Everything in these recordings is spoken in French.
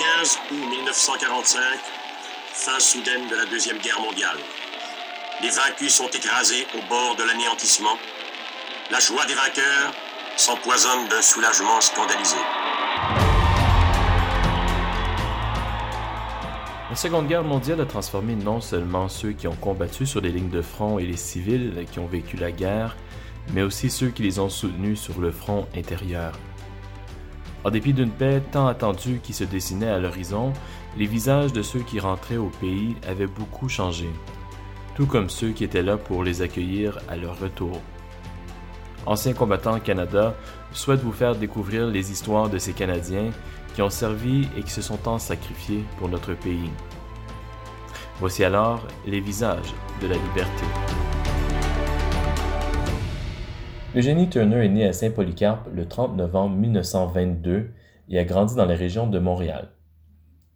15 août 1945, fin soudaine de la Deuxième Guerre mondiale. Les vaincus sont écrasés au bord de l'anéantissement. La joie des vainqueurs s'empoisonne d'un soulagement scandalisé. La Seconde Guerre mondiale a transformé non seulement ceux qui ont combattu sur les lignes de front et les civils qui ont vécu la guerre, mais aussi ceux qui les ont soutenus sur le front intérieur. En dépit d'une paix tant attendue qui se dessinait à l'horizon, les visages de ceux qui rentraient au pays avaient beaucoup changé, tout comme ceux qui étaient là pour les accueillir à leur retour. Anciens combattants Canada souhaite vous faire découvrir les histoires de ces Canadiens qui ont servi et qui se sont tant sacrifiés pour notre pays. Voici alors les visages de la liberté. Eugénie Turner est née à Saint-Polycarpe le 30 novembre 1922 et a grandi dans la région de Montréal.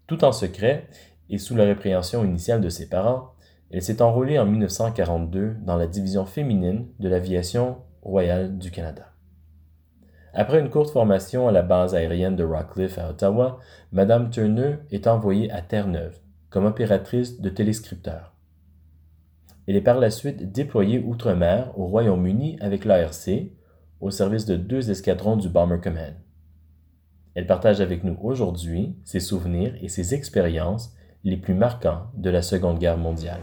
Tout en secret et sous la répréhension initiale de ses parents, elle s'est enrôlée en 1942 dans la division féminine de l'aviation royale du Canada. Après une courte formation à la base aérienne de Rockcliffe à Ottawa, Madame Turner est envoyée à Terre-Neuve comme opératrice de téléscripteur. Elle est par la suite déployée outre-mer au Royaume-Uni avec l'ARC, au service de deux escadrons du Bomber Command. Elle partage avec nous aujourd'hui ses souvenirs et ses expériences les plus marquants de la Seconde Guerre mondiale.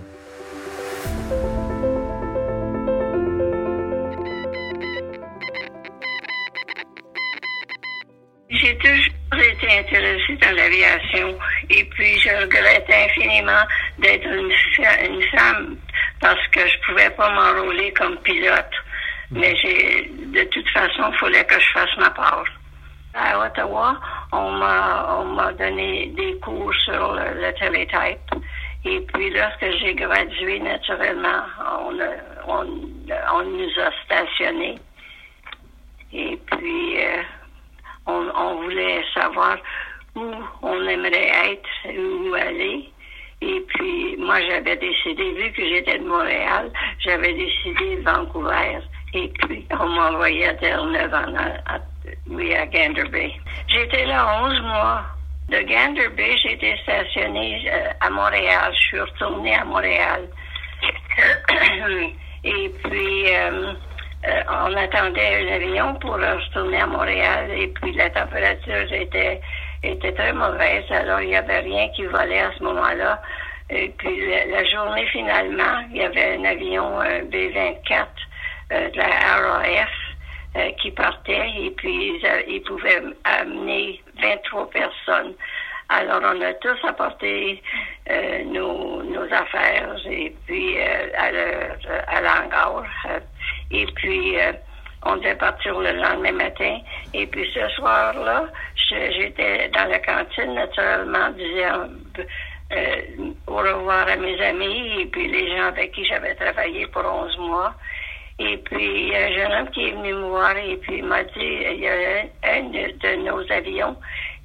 J'ai toujours été intéressée dans l'aviation et puis je regrette infiniment d'être une, femme parce que je pouvais pas m'enrôler comme pilote. Mais j'ai, de toute façon, il fallait que je fasse ma part. À Ottawa, on m'a, on m'a donné des cours sur le, le télétype. Et puis lorsque j'ai gradué, naturellement, on, on, on nous a stationnés. Et puis, euh, on, on, voulait savoir où on aimerait être, où aller. Et puis, moi, j'avais décidé, vu que j'étais de Montréal, j'avais décidé Vancouver. Et puis, on m'a envoyé à Terre-Neuve, à, oui, à Gander Bay. J'étais là 11 mois. De Gander Bay, été stationnée euh, à Montréal. Je suis retournée à Montréal. Et puis, euh, euh, on attendait un avion pour retourner à Montréal et puis la température était, était très mauvaise, alors il n'y avait rien qui volait à ce moment-là. Et puis la, journée finalement, il y avait un avion un B-24 euh, de la RAF euh, qui partait et puis ils, pouvaient amener 23 personnes. Alors on a tous apporté nos, nos, affaires et puis à l'hangar et puis, euh, on devait partir le lendemain matin. Et puis ce soir-là, j'étais dans la cantine, naturellement, disant euh, au revoir à mes amis et puis les gens avec qui j'avais travaillé pour 11 mois. Et puis, il y a un jeune homme qui est venu me voir et puis il m'a dit, il y a un, de, nos avions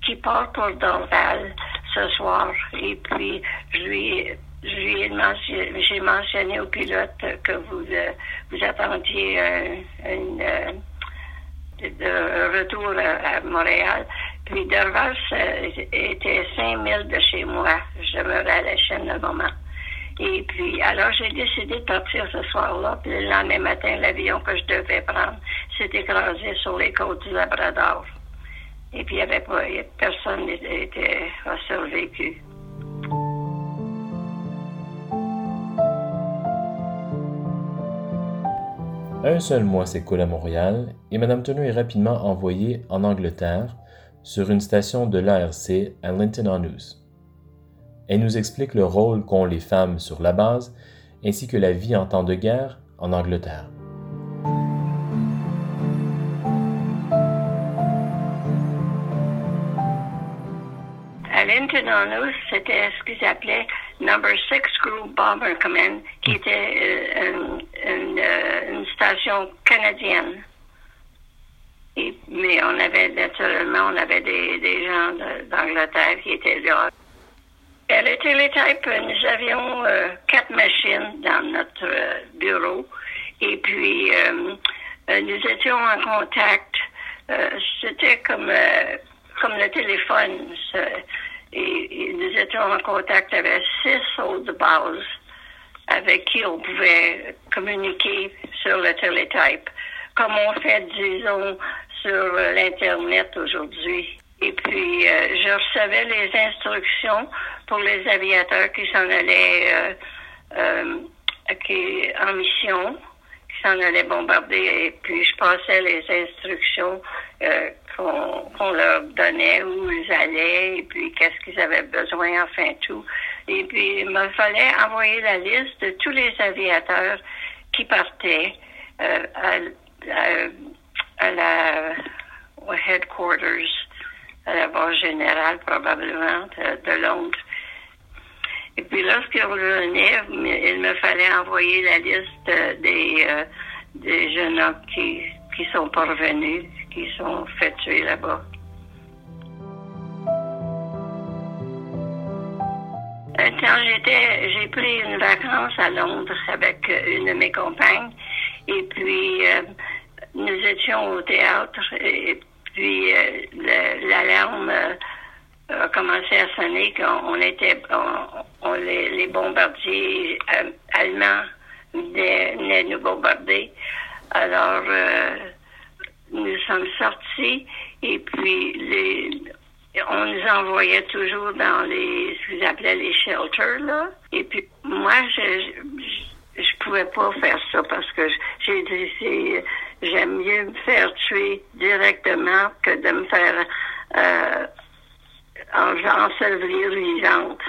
qui part pour Dorval ce soir. Et puis, je lui j'ai mentionné au pilote que vous, euh, vous attendiez un, euh, retour à, Montréal. Puis Dorval était 5000 de chez moi. Je me à la chaîne le moment. Et puis, alors j'ai décidé de partir ce soir-là. Puis le lendemain matin, l'avion que je devais prendre s'est écrasé sur les côtes du Labrador. Et puis, il y avait pas, personne n'était survécu. Un seul mois s'écoule à Montréal et Mme Turner est rapidement envoyée en Angleterre sur une station de l'ARC à Linton-on-Ouse. Elle nous explique le rôle qu'ont les femmes sur la base ainsi que la vie en temps de guerre en Angleterre. À Linton-on-Ouse, c'était ce qu'ils appelaient Number 6 Group Bomber Command, qui hmm. était euh, une, euh, une, station canadienne. Et, mais on avait naturellement, on avait des, des gens d'Angleterre qui étaient là. Était les types, nous avions euh, quatre machines dans notre bureau. Et puis, nous étions en contact. C'était comme, comme le téléphone. et, nous étions en contact avec six autres bases avec qui on pouvait communiquer sur le télétype, comme on fait, disons, sur l'Internet aujourd'hui. Et puis, euh, je recevais les instructions pour les aviateurs qui s'en allaient euh, euh, qui, en mission, qui s'en allaient bombarder. Et puis, je passais les instructions qu'on leur donnait, où ils allaient, et puis qu'est-ce qu'ils avaient besoin, enfin tout. Et puis, il me fallait envoyer la liste de tous les aviateurs qui partaient à, à, la headquarters à la base générale probablement de, Londres. Et puis lorsqu'il revenait, il me fallait envoyer la liste des, euh, des jeunes hommes qui, qui sont parvenus, qui sont fait tuer là-bas. Un temps, j'étais, j'ai pris une vacance à Londres avec une de mes compagnes, et puis euh, nous étions au théâtre, et puis euh, l'alarme euh, a commencé à sonner qu'on était, on, les, bombardiers euh, allemands venaient, nous bombarder. Alors nous sommes sortis et puis les, on nous envoyait toujours dans les ce qu'ils appelaient les shelters là. Et puis moi je, je, je pouvais pas faire ça parce que j'ai dit j'aime mieux me faire tuer directement que de me faire euh, ensevelir vivante.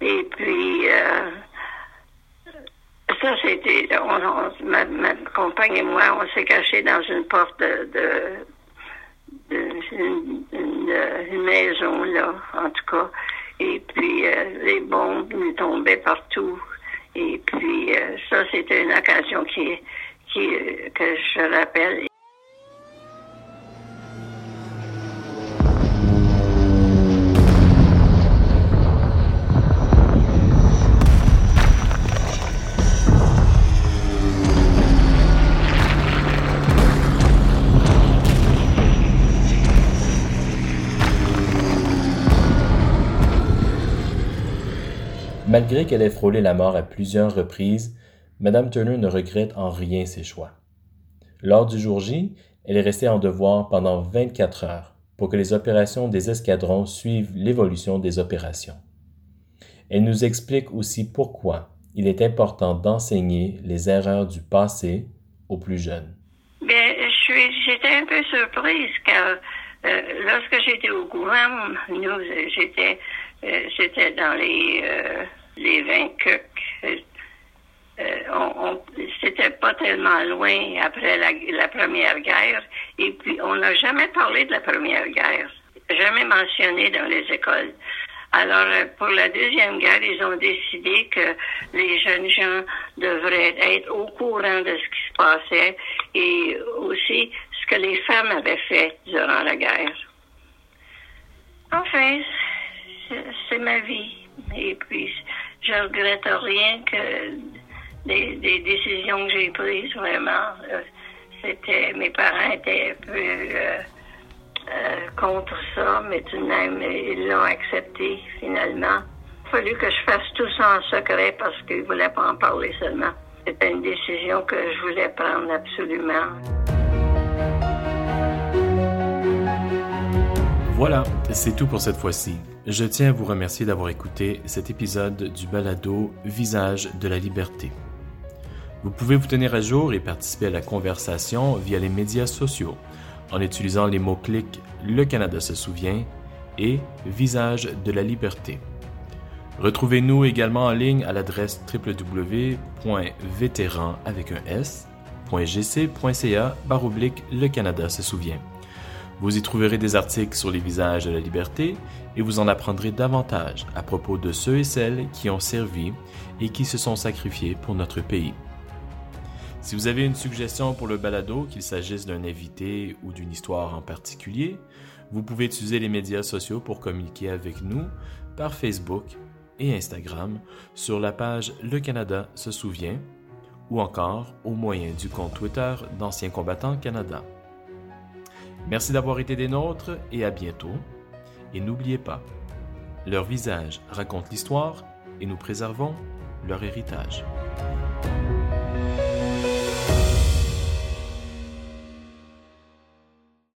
Et puis, euh, ça, c'était, ma, ma, compagne et moi, on s'est cachés dans une porte de, de, une, une, maison, là, en tout cas. Et puis, euh, les bombes nous tombaient partout. Et puis, euh, ça, c'était une occasion qui, que je rappelle. Malgré qu'elle ait frôlé la mort à plusieurs reprises, Madame Turner ne regrette en rien ses choix. Lors du jour J, elle est restée en devoir pendant 24 heures pour que les opérations des escadrons suivent l'évolution des opérations. Elle nous explique aussi pourquoi il est important d'enseigner les erreurs du passé aux plus jeunes. Bien, j'étais un peu surprise car euh, lorsque j'étais au gouvernement, nous, j'étais, euh, dans les, euh, les 20 euh, on, c'était pas tellement loin après la, Première Guerre, et puis on n'a jamais parlé de la Première Guerre, jamais mentionné dans les écoles. Alors, euh, pour la Deuxième Guerre, ils ont décidé que les jeunes gens devraient être au courant de ce qui se passait et aussi ce que les femmes avaient fait durant la guerre. Enfin, c'est ma vie. Et puis, je regrette rien que des, décisions que j'ai prises vraiment. Euh, c'était mes parents étaient un peu euh, euh, contre ça, mais tout de même ils l'ont accepté finalement. Il a fallu que je fasse tout ça en secret parce qu'ils ne voulaient pas en parler seulement. C'était une décision que je voulais prendre absolument. Voilà, c'est tout pour cette fois-ci. Je tiens à vous remercier d'avoir écouté cet épisode du balado Visage de la liberté. Vous pouvez vous tenir à jour et participer à la conversation via les médias sociaux en utilisant les mots-clics Le Canada se souvient et Visage de la liberté. Retrouvez-nous également en ligne à l'adresse www.vétéran avec un s.gc.ca Le Canada se souvient. Vous y trouverez des articles sur les visages de la liberté et vous en apprendrez davantage à propos de ceux et celles qui ont servi et qui se sont sacrifiés pour notre pays. Si vous avez une suggestion pour le balado, qu'il s'agisse d'un invité ou d'une histoire en particulier, vous pouvez utiliser les médias sociaux pour communiquer avec nous par Facebook et Instagram sur la page Le Canada se souvient ou encore au moyen du compte Twitter d'Anciens combattants Canada. Merci d'avoir été des nôtres et à bientôt. Et n'oubliez pas, Leur visage raconte l'histoire et nous préservons leur héritage.